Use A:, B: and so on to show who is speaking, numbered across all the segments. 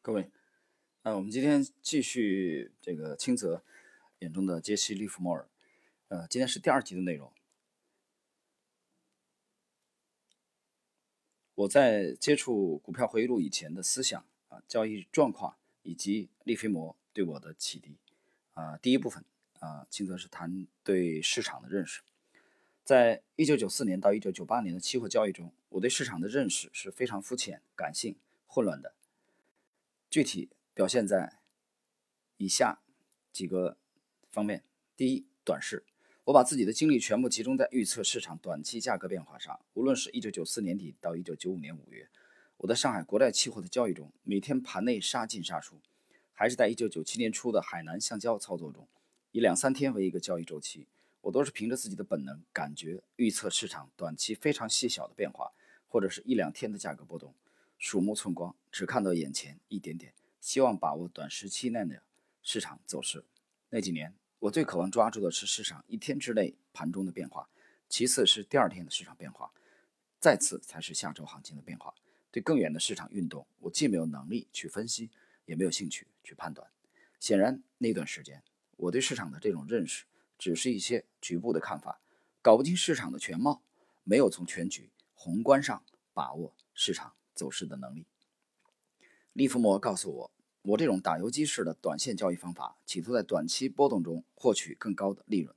A: 各位，呃，我们今天继续这个清泽眼中的杰西·利弗莫尔，呃，今天是第二集的内容。我在接触股票回忆录以前的思想啊，交易状况以及利菲摩对我的启迪啊，第一部分啊，清泽是谈对市场的认识。在一九九四年到一九九八年的期货交易中，我对市场的认识是非常肤浅、感性、混乱的。具体表现在以下几个方面：第一，短视，我把自己的精力全部集中在预测市场短期价格变化上。无论是一九九四年底到一九九五年五月，我在上海国债期货的交易中，每天盘内杀进杀出；还是在一九九七年初的海南橡胶操作中，以两三天为一个交易周期，我都是凭着自己的本能感觉预测市场短期非常细小的变化，或者是一两天的价格波动。鼠目寸光，只看到眼前一点点，希望把握短时期内的市场走势。那几年，我最渴望抓住的是市场一天之内盘中的变化，其次是第二天的市场变化，再次才是下周行情的变化。对更远的市场运动，我既没有能力去分析，也没有兴趣去判断。显然，那段时间我对市场的这种认识，只是一些局部的看法，搞不清市场的全貌，没有从全局宏观上把握市场。走势的能力。利弗莫告诉我，我这种打游击式的短线交易方法，企图在短期波动中获取更高的利润，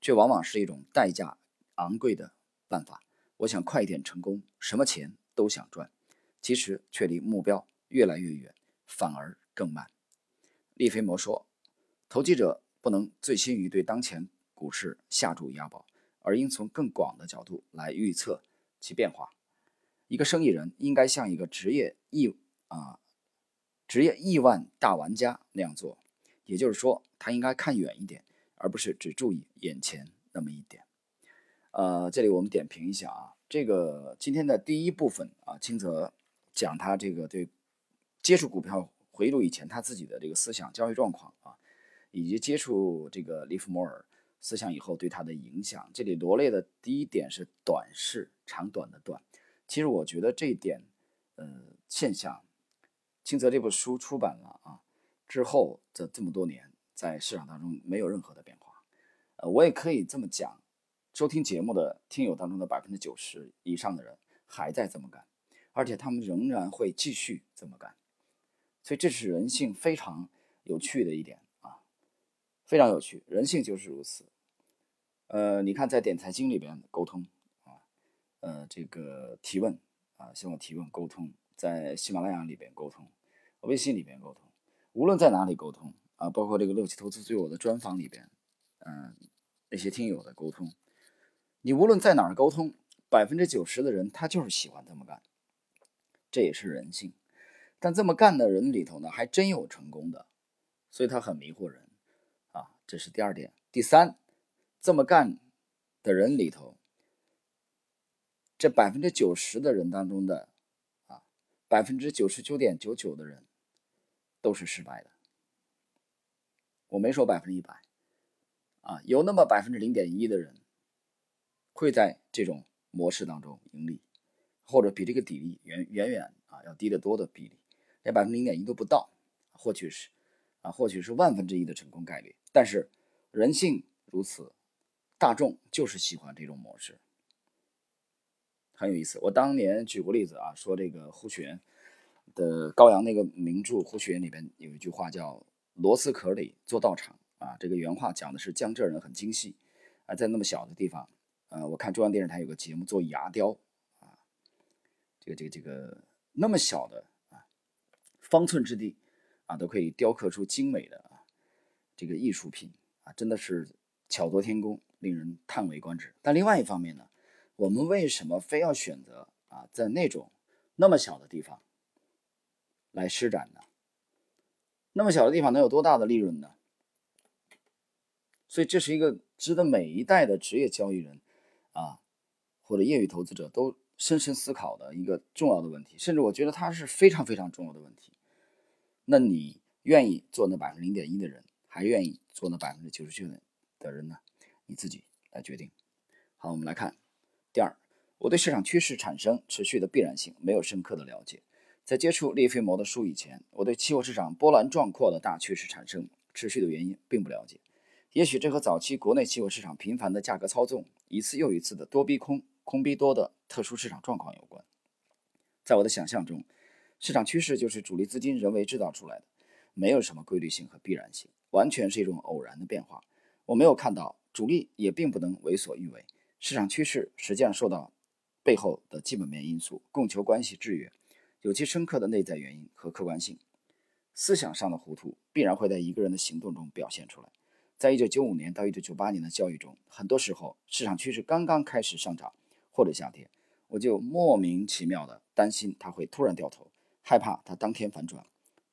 A: 却往往是一种代价昂贵的办法。我想快一点成功，什么钱都想赚，其实却离目标越来越远，反而更慢。利菲摩说，投机者不能醉心于对当前股市下注押宝，而应从更广的角度来预测其变化。一个生意人应该像一个职业亿啊职业亿万大玩家那样做，也就是说，他应该看远一点，而不是只注意眼前那么一点。呃，这里我们点评一下啊，这个今天的第一部分啊，清泽讲他这个对接触股票回忆录以前他自己的这个思想交易状况啊，以及接触这个利弗莫尔思想以后对他的影响。这里罗列的第一点是短视，长短的短。其实我觉得这一点，呃，现象，清泽这部书出版了啊之后的这么多年，在市场当中没有任何的变化。呃，我也可以这么讲，收听节目的听友当中的百分之九十以上的人还在这么干，而且他们仍然会继续这么干。所以这是人性非常有趣的一点啊，非常有趣，人性就是如此。呃，你看在点财经里边沟通。呃，这个提问啊，向我提问沟通，在喜马拉雅里边沟通，微信里边沟通，无论在哪里沟通啊，包括这个乐奇投资对我的专访里边，嗯，那些听友的沟通，你无论在哪儿沟通，百分之九十的人他就是喜欢这么干，这也是人性。但这么干的人里头呢，还真有成功的，所以他很迷惑人啊，这是第二点。第三，这么干的人里头。这百分之九十的人当中的，啊，百分之九十九点九九的人都是失败的。我没说百分之一百，啊，有那么百分之零点一的人会在这种模式当中盈利，或者比这个比例远远远啊要低得多的比例，连百分之零点一都不到，或许是啊，或许是万分之一的成功概率。但是人性如此，大众就是喜欢这种模式。很有意思，我当年举过例子啊，说这个胡雪岩的高阳那个名著《胡雪岩》里边有一句话叫“螺丝壳里做道场”啊，这个原话讲的是江浙人很精细啊，在那么小的地方，呃，我看中央电视台有个节目做牙雕啊，这个这个这个那么小的啊方寸之地啊，都可以雕刻出精美的啊这个艺术品啊，真的是巧夺天工，令人叹为观止。但另外一方面呢？我们为什么非要选择啊，在那种那么小的地方来施展呢？那么小的地方能有多大的利润呢？所以这是一个值得每一代的职业交易人啊，或者业余投资者都深深思考的一个重要的问题。甚至我觉得它是非常非常重要的问题。那你愿意做那百分之零点一的人，还愿意做那百分之九十九的人呢？你自己来决定。好，我们来看。第二，我对市场趋势产生持续的必然性没有深刻的了解，在接触利菲摩的书以前，我对期货市场波澜壮阔的大趋势产生持续的原因并不了解。也许这和早期国内期货市场频繁的价格操纵、一次又一次的多逼空、空逼多的特殊市场状况有关。在我的想象中，市场趋势就是主力资金人为制造出来的，没有什么规律性和必然性，完全是一种偶然的变化。我没有看到主力也并不能为所欲为。市场趋势实际上受到背后的基本面因素、供求关系制约。有其深刻的内在原因和客观性，思想上的糊涂必然会在一个人的行动中表现出来。在一九九五年到一九九八年的交易中，很多时候市场趋势刚刚开始上涨或者下跌，我就莫名其妙的担心它会突然掉头，害怕它当天反转，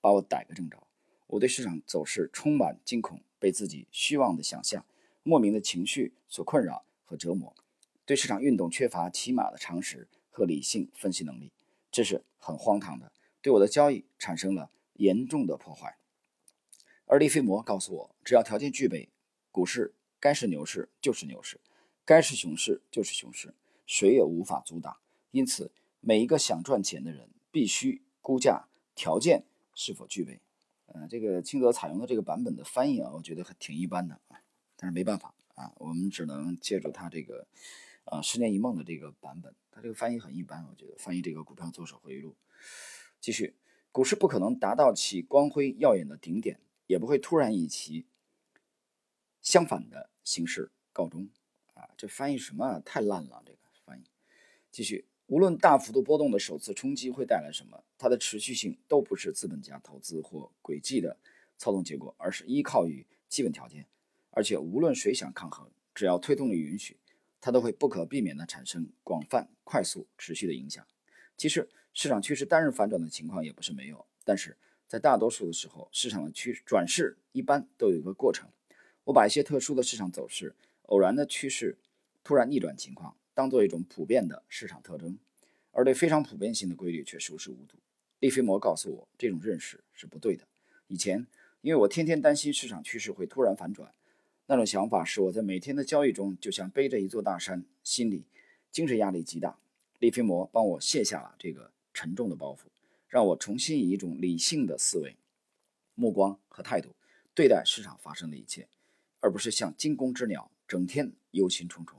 A: 把我逮个正着。我对市场走势充满惊恐，被自己虚妄的想象、莫名的情绪所困扰和折磨，对市场运动缺乏起码的常识和理性分析能力。这是很荒唐的，对我的交易产生了严重的破坏。而利菲摩告诉我，只要条件具备，股市该是牛市就是牛市，该是熊市就是熊市，谁也无法阻挡。因此，每一个想赚钱的人必须估价条件是否具备。呃，这个清泽采用的这个版本的翻译啊，我觉得挺一般的啊，但是没办法啊，我们只能借助他这个。啊，十年一梦的这个版本，它这个翻译很一般，我觉得翻译这个股票作手回忆录。继续，股市不可能达到其光辉耀眼的顶点，也不会突然以其相反的形式告终。啊，这翻译什么？太烂了，这个翻译。继续，无论大幅度波动的首次冲击会带来什么，它的持续性都不是资本家投资或诡计的操纵结果，而是依靠于基本条件。而且，无论谁想抗衡，只要推动力允许。它都会不可避免地产生广泛、快速、持续的影响。其实，市场趋势单日反转的情况也不是没有，但是在大多数的时候，市场的趋转势一般都有一个过程。我把一些特殊的市场走势、偶然的趋势、突然逆转情况当做一种普遍的市场特征，而对非常普遍性的规律却熟视无睹。利菲摩告诉我，这种认识是不对的。以前，因为我天天担心市场趋势会突然反转。那种想法使我在每天的交易中就像背着一座大山，心里精神压力极大。利菲摩帮我卸下了这个沉重的包袱，让我重新以一种理性的思维、目光和态度对待市场发生的一切，而不是像惊弓之鸟，整天忧心忡忡。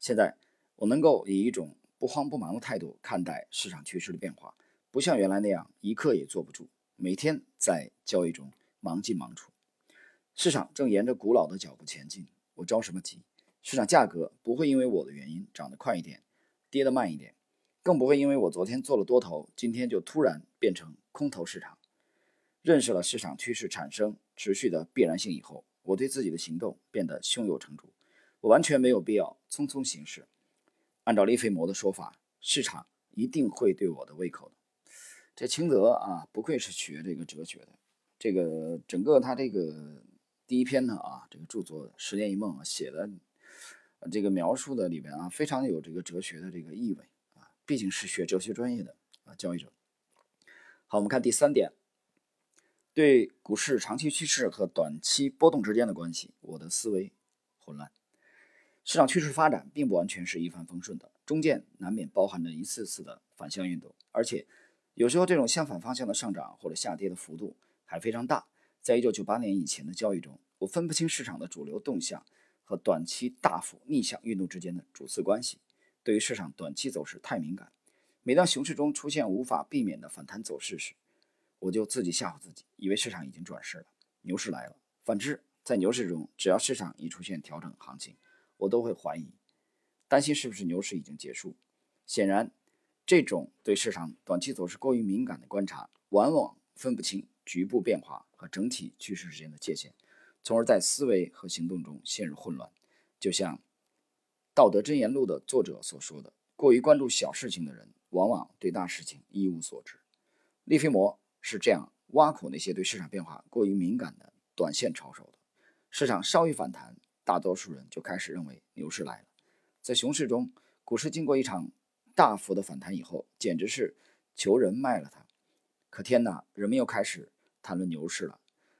A: 现在我能够以一种不慌不忙的态度看待市场趋势的变化，不像原来那样一刻也坐不住，每天在交易中忙进忙出。市场正沿着古老的脚步前进，我着什么急？市场价格不会因为我的原因涨得快一点，跌得慢一点，更不会因为我昨天做了多头，今天就突然变成空头市场。认识了市场趋势产生持续的必然性以后，我对自己的行动变得胸有成竹。我完全没有必要匆匆行事。按照利菲摩的说法，市场一定会对我的胃口的。这清泽啊，不愧是学这个哲学的。这个整个他这个。第一篇呢啊，这个著作《十年一梦》啊，写的这个描述的里边啊，非常有这个哲学的这个意味啊，毕竟是学哲学专业的啊交易者。好，我们看第三点，对股市长期趋势和短期波动之间的关系，我的思维混乱。市场趋势发展并不完全是一帆风顺的，中间难免包含着一次次的反向运动，而且有时候这种相反方向的上涨或者下跌的幅度还非常大。在一九九八年以前的交易中，我分不清市场的主流动向和短期大幅逆向运动之间的主次关系。对于市场短期走势太敏感。每当熊市中出现无法避免的反弹走势时，我就自己吓唬自己，以为市场已经转势了，牛市来了。反之，在牛市中，只要市场一出现调整行情，我都会怀疑，担心是不是牛市已经结束。显然，这种对市场短期走势过于敏感的观察，往往分不清局部变化。和整体趋势之间的界限，从而在思维和行动中陷入混乱。就像《道德箴言录》的作者所说的：“过于关注小事情的人，往往对大事情一无所知。”利菲摩是这样挖苦那些对市场变化过于敏感的短线炒手的。市场稍一反弹，大多数人就开始认为牛市来了。在熊市中，股市经过一场大幅的反弹以后，简直是求人卖了它。可天哪，人们又开始。谈论牛市了。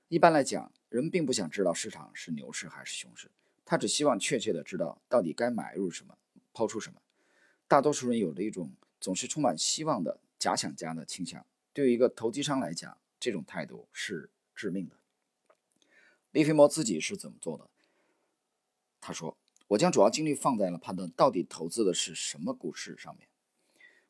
A: 一般来讲，人并不想知道市场是牛市还是熊市，他只希望确切的知道到底该买入什么，抛出什么。大多数人有着一种总是充满希望的假想家的倾向，对于一个投机商来讲，这种态度是致命的。利菲莫自己是怎么做的？他说：“我将主要精力放在了判断到底投资的是什么股市上面。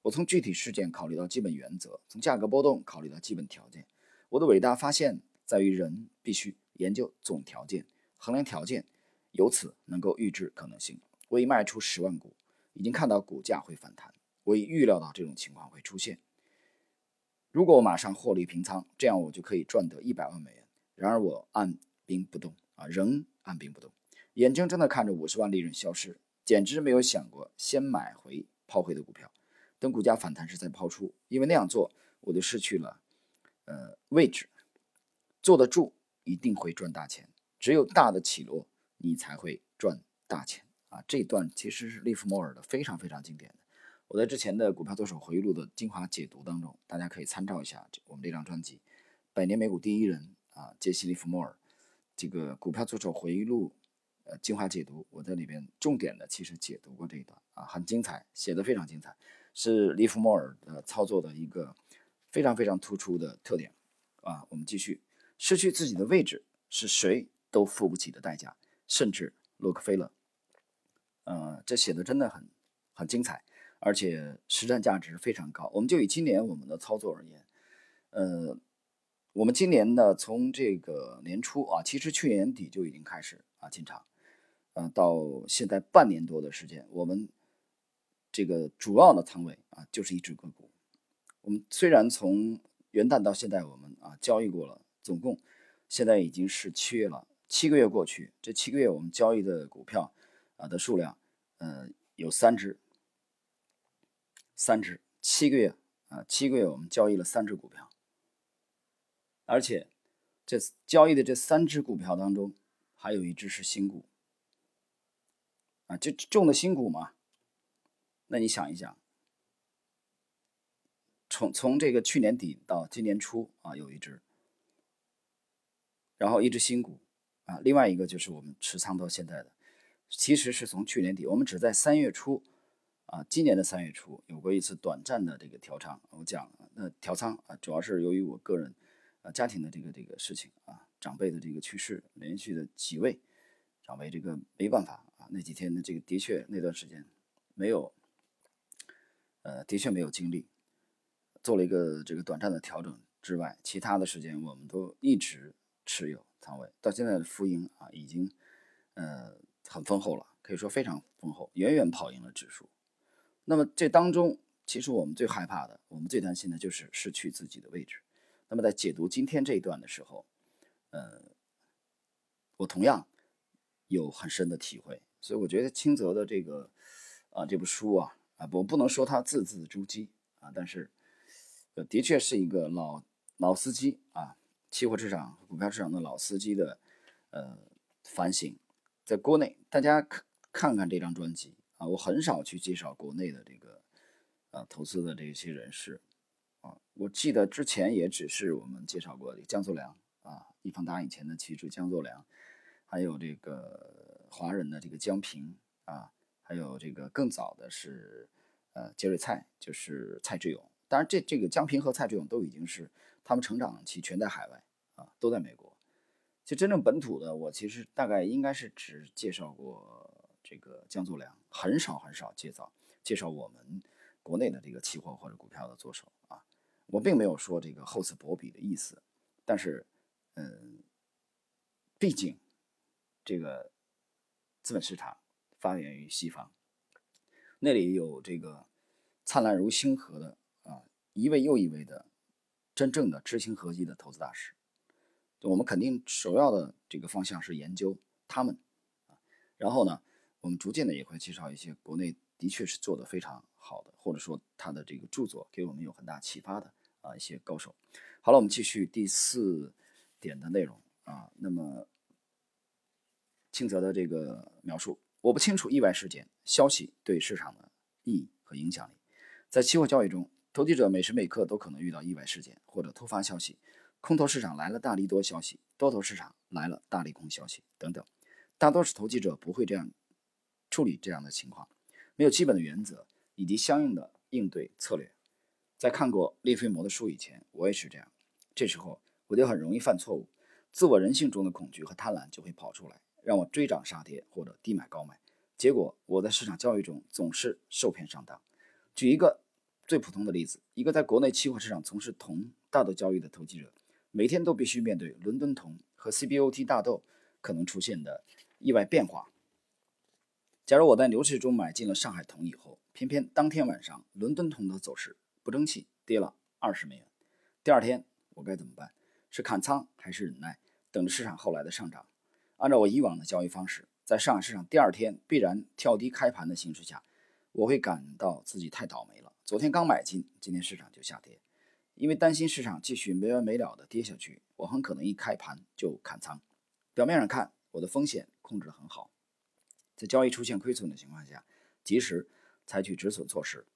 A: 我从具体事件考虑到基本原则，从价格波动考虑到基本条件。我的伟大发现在于，人必须研究总条件，衡量条件，由此能够预知可能性。我已卖出十万股，已经看到股价会反弹。我已预料到这种情况会出现。”如果我马上获利平仓，这样我就可以赚得一百万美元。然而我按兵不动啊，仍按兵不动，眼睁睁地看着五十万利润消失，简直没有想过先买回抛回的股票，等股价反弹时再抛出，因为那样做我就失去了呃位置。坐得住一定会赚大钱，只有大的起落你才会赚大钱啊！这一段其实是利弗莫尔的非常非常经典的。我在之前的股票作手回忆录的精华解读当中，大家可以参照一下我们这张专辑《百年美股第一人》啊，杰西·利弗莫尔这个股票作手回忆录呃精华解读，我在里边重点的其实解读过这一段啊，很精彩，写的非常精彩，是利弗莫尔的操作的一个非常非常突出的特点啊。我们继续，失去自己的位置是谁都付不起的代价，甚至洛克菲勒，呃，这写的真的很很精彩。而且实战价值非常高。我们就以今年我们的操作而言，呃，我们今年呢，从这个年初啊，其实去年底就已经开始啊进场，呃，到现在半年多的时间，我们这个主要的仓位啊就是一只个股。我们虽然从元旦到现在，我们啊交易过了，总共现在已经是七月了，七个月过去，这七个月我们交易的股票啊的数量，呃，有三只。三只七个月啊，七个月我们交易了三只股票，而且这交易的这三只股票当中，还有一只是新股啊，就中的新股嘛。那你想一想，从从这个去年底到今年初啊，有一只，然后一只新股啊，另外一个就是我们持仓到现在的，其实是从去年底，我们只在三月初。啊，今年的三月初有过一次短暂的这个调仓，我讲那调仓啊，主要是由于我个人啊家庭的这个这个事情啊，长辈的这个去世，连续的几位长辈这个没办法啊，那几天的这个的确那段时间没有，呃的确没有精力做了一个这个短暂的调整之外，其他的时间我们都一直持有仓位，到现在的浮盈啊已经呃很丰厚了，可以说非常丰厚，远远跑赢了指数。那么这当中，其实我们最害怕的，我们最担心的就是失去自己的位置。那么在解读今天这一段的时候，呃，我同样有很深的体会。所以我觉得清泽的这个啊这部书啊啊，我不能说他字字珠玑啊，但是呃的确是一个老老司机啊，期货市场、股票市场的老司机的呃反省。在国内，大家看看看这张专辑。啊，我很少去介绍国内的这个，呃，投资的这些人士，啊，我记得之前也只是我们介绍过江作良啊，易方达以前的旗帜江作良，还有这个华人的这个江平啊，还有这个更早的是，呃，杰瑞蔡，就是蔡志勇。当然，这这个江平和蔡志勇都已经是他们成长期全在海外啊，都在美国。就真正本土的，我其实大概应该是只介绍过。这个江作良很少很少介绍介绍我们国内的这个期货或者股票的做手啊，我并没有说这个厚此薄彼的意思，但是，嗯，毕竟这个资本市场发源于西方，那里有这个灿烂如星河的一位又一位的真正的知行合一的投资大师，我们肯定首要的这个方向是研究他们啊，然后呢。我们逐渐的也会介绍一些国内的确是做的非常好的，或者说他的这个著作给我们有很大启发的啊一些高手。好了，我们继续第四点的内容啊。那么清泽的这个描述，我不清楚意外事件消息对市场的意义和影响力。在期货交易中，投机者每时每刻都可能遇到意外事件或者突发消息，空头市场来了大利多消息，多头市场来了大利空消息等等。大多数投机者不会这样。处理这样的情况，没有基本的原则以及相应的应对策略。在看过利菲摩的书以前，我也是这样。这时候我就很容易犯错误，自我人性中的恐惧和贪婪就会跑出来，让我追涨杀跌或者低买高卖。结果我在市场交易中总是受骗上当。举一个最普通的例子，一个在国内期货市场从事铜大豆交易的投机者，每天都必须面对伦敦铜和 CBOT 大豆可能出现的意外变化。假如我在牛市中买进了上海铜以后，偏偏当天晚上伦敦铜的走势不争气，跌了二十美元，第二天我该怎么办？是砍仓还是忍耐，等着市场后来的上涨？按照我以往的交易方式，在上海市场第二天必然跳低开盘的形势下，我会感到自己太倒霉了。昨天刚买进，今天市场就下跌，因为担心市场继续没完没了的跌下去，我很可能一开盘就砍仓。表面上看，我的风险控制得很好。在交易出现亏损的情况下，及时采取止损措施。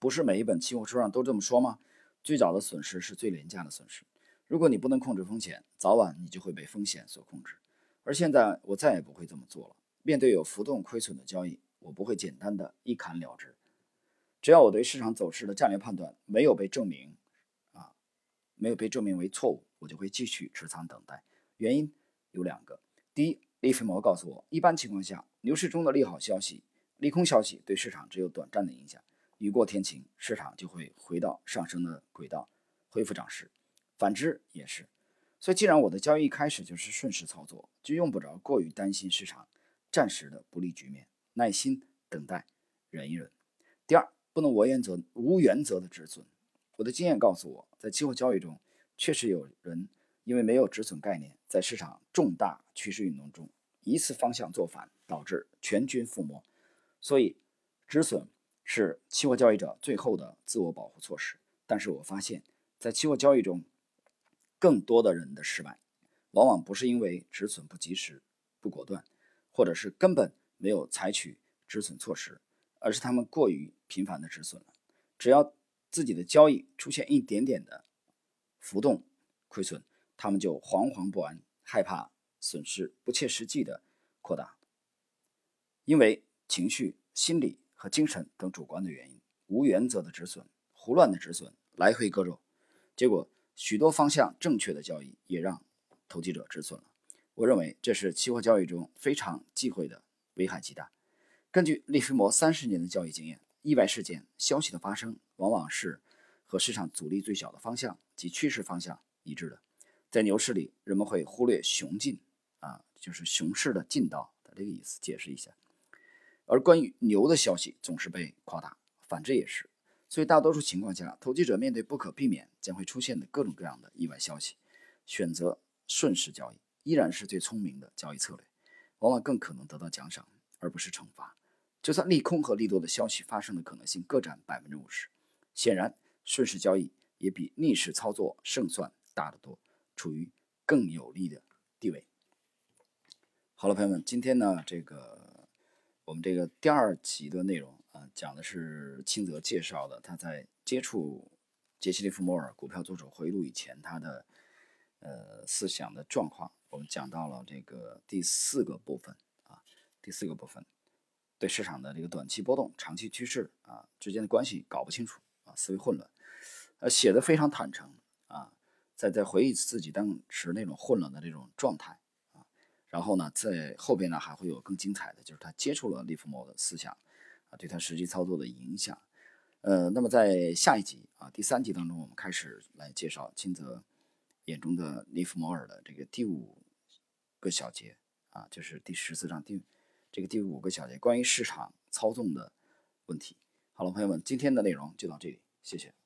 A: 不是每一本期货书上都这么说吗？最早的损失是最廉价的损失。如果你不能控制风险，早晚你就会被风险所控制。而现在我再也不会这么做了。面对有浮动亏损的交易，我不会简单的一砍了之。只要我对市场走势的战略判断没有被证明，啊，没有被证明为错误，我就会继续持仓等待。原因有两个：第一，利弗摩告诉我，一般情况下，牛市中的利好消息、利空消息对市场只有短暂的影响，雨过天晴，市场就会回到上升的轨道，恢复涨势。反之也是。所以，既然我的交易一开始就是顺势操作，就用不着过于担心市场暂时的不利局面，耐心等待，忍一忍。第二，不能无原则、无原则的止损。我的经验告诉我，在期货交易中，确实有人。因为没有止损概念，在市场重大趋势运动中一次方向做反，导致全军覆没。所以，止损是期货交易者最后的自我保护措施。但是我发现，在期货交易中，更多的人的失败，往往不是因为止损不及时、不果断，或者是根本没有采取止损措施，而是他们过于频繁的止损了。只要自己的交易出现一点点的浮动、亏损，他们就惶惶不安，害怕损失不切实际的扩大，因为情绪、心理和精神等主观的原因，无原则的止损、胡乱的止损、来回割肉，结果许多方向正确的交易也让投机者止损了。我认为这是期货交易中非常忌讳的，危害极大。根据利弗摩三十年的交易经验，意外事件消息的发生，往往是和市场阻力最小的方向及趋势方向一致的。在牛市里，人们会忽略熊劲，啊，就是熊市的劲道的这个意思。解释一下，而关于牛的消息总是被夸大，反之也是。所以大多数情况下，投机者面对不可避免将会出现的各种各样的意外消息，选择顺势交易依然是最聪明的交易策略，往往更可能得到奖赏而不是惩罚。就算利空和利多的消息发生的可能性各占百分之五十，显然顺势交易也比逆势操作胜算大得多。处于更有利的地位。好了，朋友们，今天呢，这个我们这个第二集的内容啊，讲的是清泽介绍的他在接触杰西·利弗莫尔股票作手回忆录以前他的呃思想的状况。我们讲到了这个第四个部分啊，第四个部分对市场的这个短期波动、长期趋势啊之间的关系搞不清楚啊，思维混乱，呃，写的非常坦诚啊。在在回忆自己当时那种混乱的这种状态啊，然后呢，在后边呢还会有更精彩的，就是他接触了利弗莫的思想啊，对他实际操作的影响。呃，那么在下一集啊，第三集当中，我们开始来介绍金泽眼中的利弗莫尔的这个第五个小节啊，就是第十四章第五这个第五个小节关于市场操纵的问题。好了，朋友们，今天的内容就到这里，谢谢。